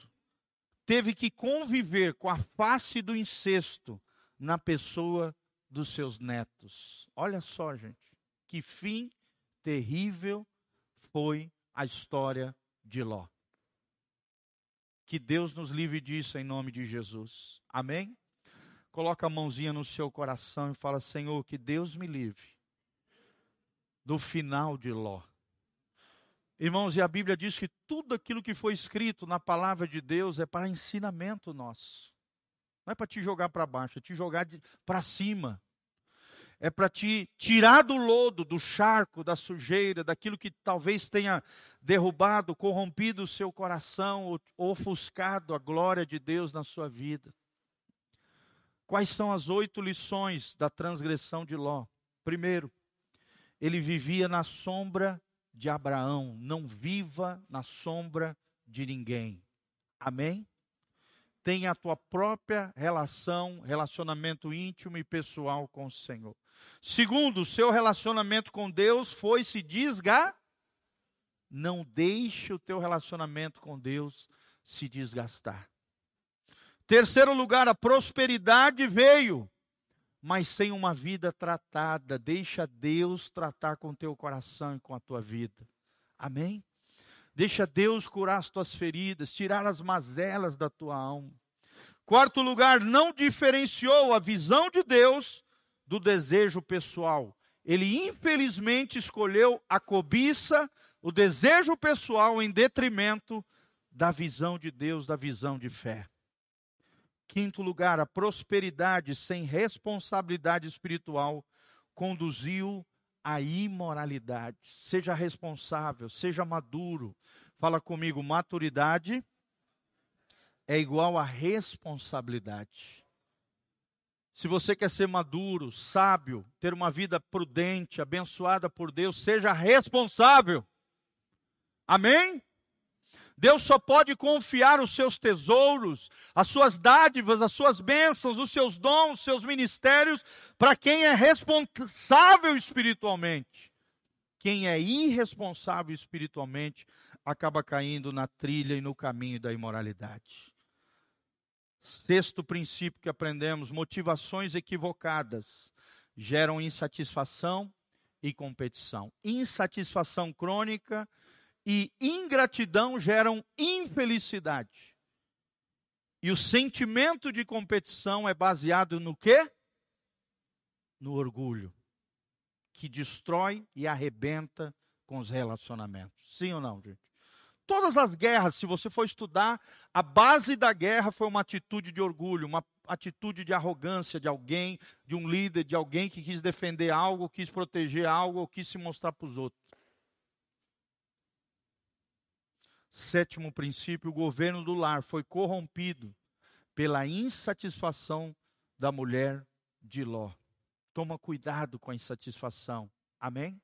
Teve que conviver com a face do incesto na pessoa dos seus netos. Olha só, gente, que fim terrível foi a história de Ló. Que Deus nos livre disso em nome de Jesus. Amém? Coloca a mãozinha no seu coração e fala: Senhor, que Deus me livre do final de Ló. Irmãos, e a Bíblia diz que tudo aquilo que foi escrito na palavra de Deus é para ensinamento nosso. Não é para te jogar para baixo, é te jogar para cima. É para te tirar do lodo, do charco, da sujeira, daquilo que talvez tenha derrubado, corrompido o seu coração, ofuscado a glória de Deus na sua vida. Quais são as oito lições da transgressão de Ló? Primeiro, ele vivia na sombra de Abraão, não viva na sombra de ninguém. Amém? tenha a tua própria relação, relacionamento íntimo e pessoal com o Senhor. Segundo, seu relacionamento com Deus foi se desgastar. Não deixe o teu relacionamento com Deus se desgastar. Terceiro lugar, a prosperidade veio, mas sem uma vida tratada. Deixa Deus tratar com o teu coração e com a tua vida. Amém? Deixa Deus curar as tuas feridas, tirar as mazelas da tua alma. Quarto lugar, não diferenciou a visão de Deus do desejo pessoal. Ele infelizmente escolheu a cobiça, o desejo pessoal em detrimento da visão de Deus, da visão de fé. Quinto lugar, a prosperidade sem responsabilidade espiritual conduziu a imoralidade. Seja responsável, seja maduro. Fala comigo, maturidade é igual a responsabilidade. Se você quer ser maduro, sábio, ter uma vida prudente, abençoada por Deus, seja responsável. Amém? Deus só pode confiar os seus tesouros, as suas dádivas, as suas bênçãos, os seus dons, os seus ministérios, para quem é responsável espiritualmente. Quem é irresponsável espiritualmente acaba caindo na trilha e no caminho da imoralidade. Sexto princípio que aprendemos: motivações equivocadas geram insatisfação e competição. Insatisfação crônica e ingratidão geram infelicidade. E o sentimento de competição é baseado no quê? No orgulho, que destrói e arrebenta com os relacionamentos. Sim ou não, gente? Todas as guerras, se você for estudar, a base da guerra foi uma atitude de orgulho, uma atitude de arrogância de alguém, de um líder, de alguém que quis defender algo, quis proteger algo ou quis se mostrar para os outros. Sétimo princípio: o governo do lar foi corrompido pela insatisfação da mulher de Ló. Toma cuidado com a insatisfação. Amém?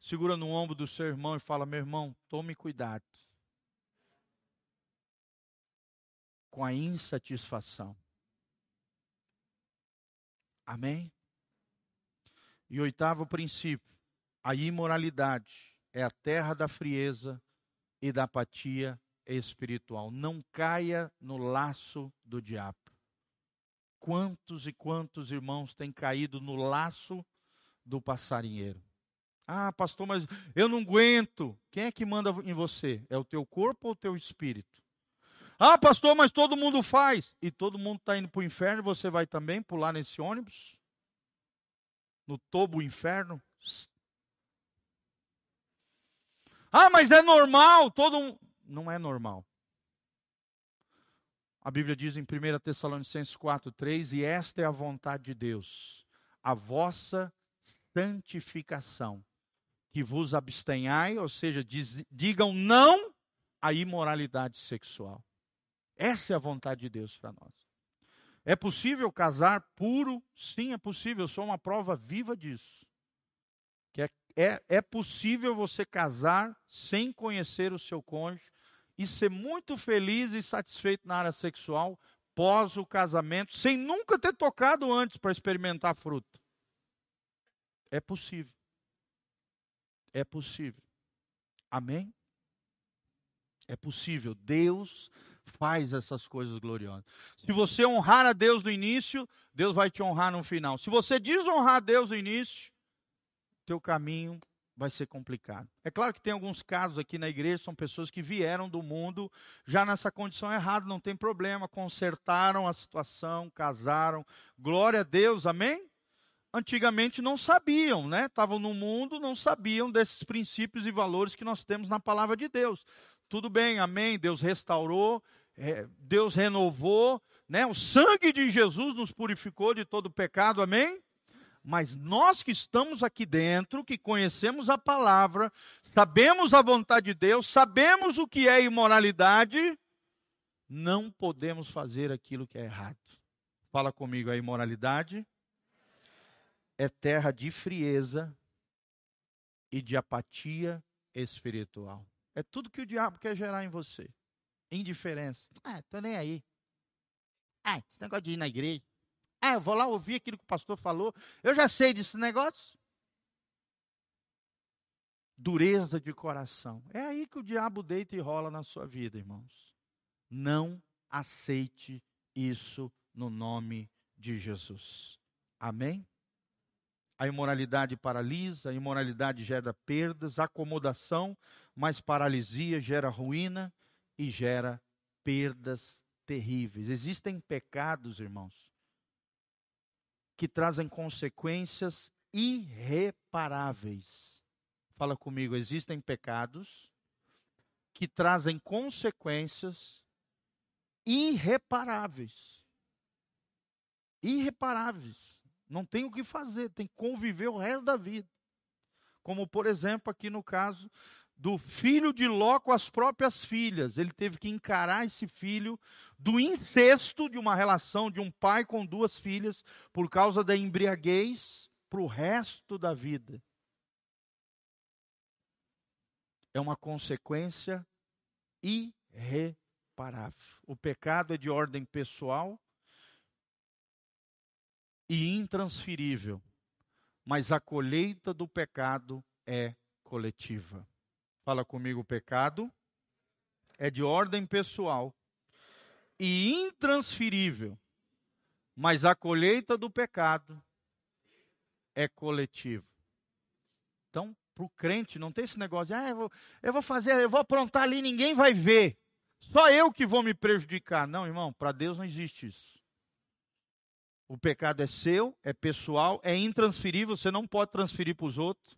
Segura no ombro do seu irmão e fala: meu irmão, tome cuidado com a insatisfação. Amém? E oitavo princípio: a imoralidade é a terra da frieza e da apatia espiritual. Não caia no laço do diabo. Quantos e quantos irmãos têm caído no laço do passarinheiro? Ah, pastor, mas eu não aguento. Quem é que manda em você? É o teu corpo ou o teu espírito? Ah, pastor, mas todo mundo faz. E todo mundo está indo para o inferno, você vai também pular nesse ônibus? No tobo inferno? Ah, mas é normal, todo mundo. Não é normal. A Bíblia diz em 1 Tessalonicenses 4, 3: E esta é a vontade de Deus, a vossa santificação, que vos abstenhai, ou seja, diz, digam não à imoralidade sexual. Essa é a vontade de Deus para nós. É possível casar puro? Sim, é possível. Eu sou uma prova viva disso. É, é possível você casar sem conhecer o seu cônjuge e ser muito feliz e satisfeito na área sexual pós o casamento, sem nunca ter tocado antes para experimentar fruto. É possível. É possível. Amém? É possível. Deus faz essas coisas gloriosas. Se você honrar a Deus no início, Deus vai te honrar no final. Se você desonrar a Deus no início, teu caminho vai ser complicado. É claro que tem alguns casos aqui na igreja, são pessoas que vieram do mundo já nessa condição errada, não tem problema, consertaram a situação, casaram. Glória a Deus, amém? Antigamente não sabiam, né? Estavam no mundo, não sabiam desses princípios e valores que nós temos na palavra de Deus. Tudo bem, amém? Deus restaurou, é, Deus renovou, né? O sangue de Jesus nos purificou de todo pecado, amém? Mas nós que estamos aqui dentro, que conhecemos a palavra, sabemos a vontade de Deus, sabemos o que é imoralidade, não podemos fazer aquilo que é errado. Fala comigo, a imoralidade é terra de frieza e de apatia espiritual. É tudo que o diabo quer gerar em você. Indiferença. Ah, tô nem aí. Ah, esse negócio de ir na igreja. Ah, eu vou lá ouvir aquilo que o pastor falou. Eu já sei desse negócio. Dureza de coração. É aí que o diabo deita e rola na sua vida, irmãos. Não aceite isso no nome de Jesus. Amém? A imoralidade paralisa, a imoralidade gera perdas, acomodação, mas paralisia gera ruína e gera perdas terríveis. Existem pecados, irmãos, que trazem consequências irreparáveis. Fala comigo, existem pecados que trazem consequências irreparáveis. Irreparáveis. Não tem o que fazer, tem que conviver o resto da vida. Como, por exemplo, aqui no caso do filho de Ló com as próprias filhas. Ele teve que encarar esse filho do incesto de uma relação de um pai com duas filhas por causa da embriaguez para o resto da vida. É uma consequência irreparável. O pecado é de ordem pessoal, e intransferível, mas a colheita do pecado é coletiva. Fala comigo, o pecado é de ordem pessoal e intransferível, mas a colheita do pecado é coletiva. Então, para o crente, não tem esse negócio de, ah, eu vou, eu vou fazer, eu vou aprontar ali, ninguém vai ver. Só eu que vou me prejudicar. Não, irmão, para Deus não existe isso. O pecado é seu, é pessoal, é intransferível, você não pode transferir para os outros.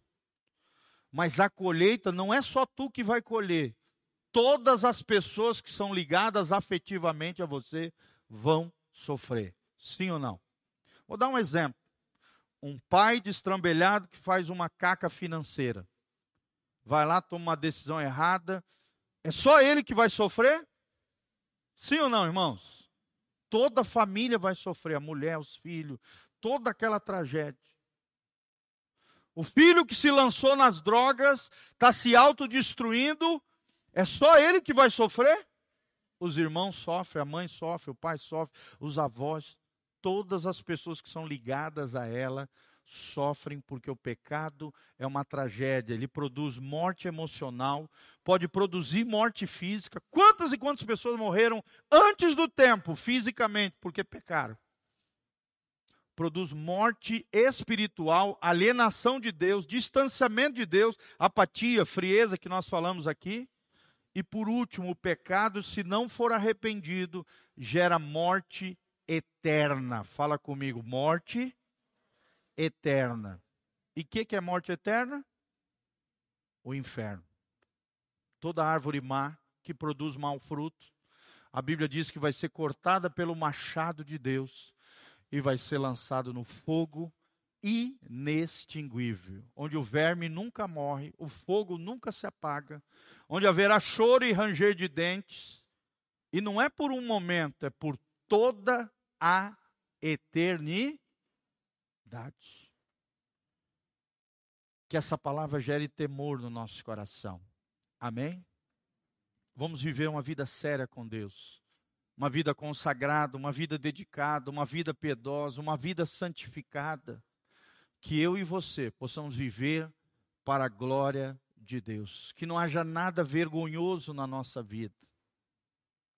Mas a colheita não é só tu que vai colher. Todas as pessoas que são ligadas afetivamente a você vão sofrer. Sim ou não? Vou dar um exemplo. Um pai destrambelhado que faz uma caca financeira. Vai lá, toma uma decisão errada. É só ele que vai sofrer? Sim ou não, irmãos? Toda a família vai sofrer, a mulher, os filhos, toda aquela tragédia. O filho que se lançou nas drogas, está se autodestruindo, é só ele que vai sofrer? Os irmãos sofrem, a mãe sofre, o pai sofre, os avós, todas as pessoas que são ligadas a ela sofrem porque o pecado é uma tragédia, ele produz morte emocional, pode produzir morte física. Quantas e quantas pessoas morreram antes do tempo, fisicamente, porque pecaram? Produz morte espiritual, alienação de Deus, distanciamento de Deus, apatia, frieza que nós falamos aqui. E por último, o pecado, se não for arrependido, gera morte eterna. Fala comigo, morte eterna. E o que, que é morte eterna? O inferno. Toda árvore má que produz mau fruto, a Bíblia diz que vai ser cortada pelo machado de Deus e vai ser lançado no fogo inextinguível, onde o verme nunca morre, o fogo nunca se apaga, onde haverá choro e ranger de dentes, e não é por um momento, é por toda a eternidade. Que essa palavra gere temor no nosso coração. Amém? Vamos viver uma vida séria com Deus. Uma vida consagrada, uma vida dedicada, uma vida piedosa, uma vida santificada. Que eu e você possamos viver para a glória de Deus. Que não haja nada vergonhoso na nossa vida.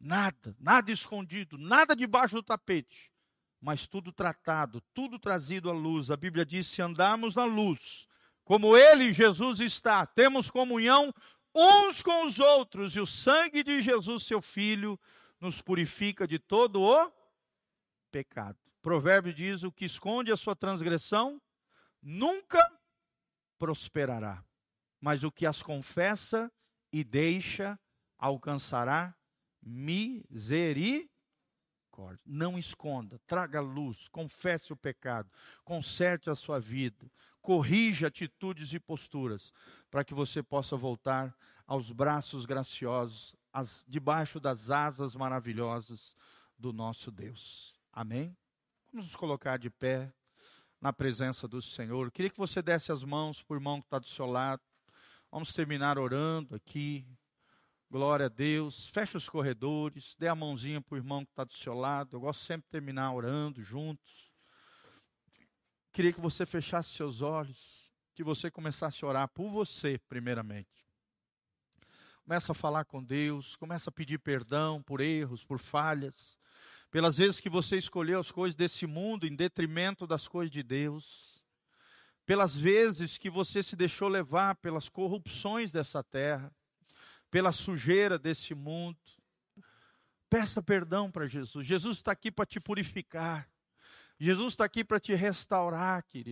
Nada, nada escondido, nada debaixo do tapete mas tudo tratado, tudo trazido à luz. A Bíblia diz: se andarmos na luz, como Ele, Jesus, está, temos comunhão uns com os outros, e o sangue de Jesus, seu Filho, nos purifica de todo o pecado. Provérbio diz: o que esconde a sua transgressão nunca prosperará, mas o que as confessa e deixa alcançará misericórdia. Não esconda, traga luz, confesse o pecado, conserte a sua vida, corrija atitudes e posturas, para que você possa voltar aos braços graciosos, as, debaixo das asas maravilhosas do nosso Deus. Amém? Vamos nos colocar de pé na presença do Senhor. Queria que você desse as mãos o irmão que está do seu lado. Vamos terminar orando aqui. Glória a Deus. Feche os corredores, dê a mãozinha para o irmão que está do seu lado. Eu gosto sempre de terminar orando juntos. Queria que você fechasse seus olhos, que você começasse a orar por você, primeiramente. Começa a falar com Deus, começa a pedir perdão por erros, por falhas, pelas vezes que você escolheu as coisas desse mundo em detrimento das coisas de Deus, pelas vezes que você se deixou levar pelas corrupções dessa terra pela sujeira desse mundo. Peça perdão para Jesus. Jesus está aqui para te purificar. Jesus está aqui para te restaurar, querido.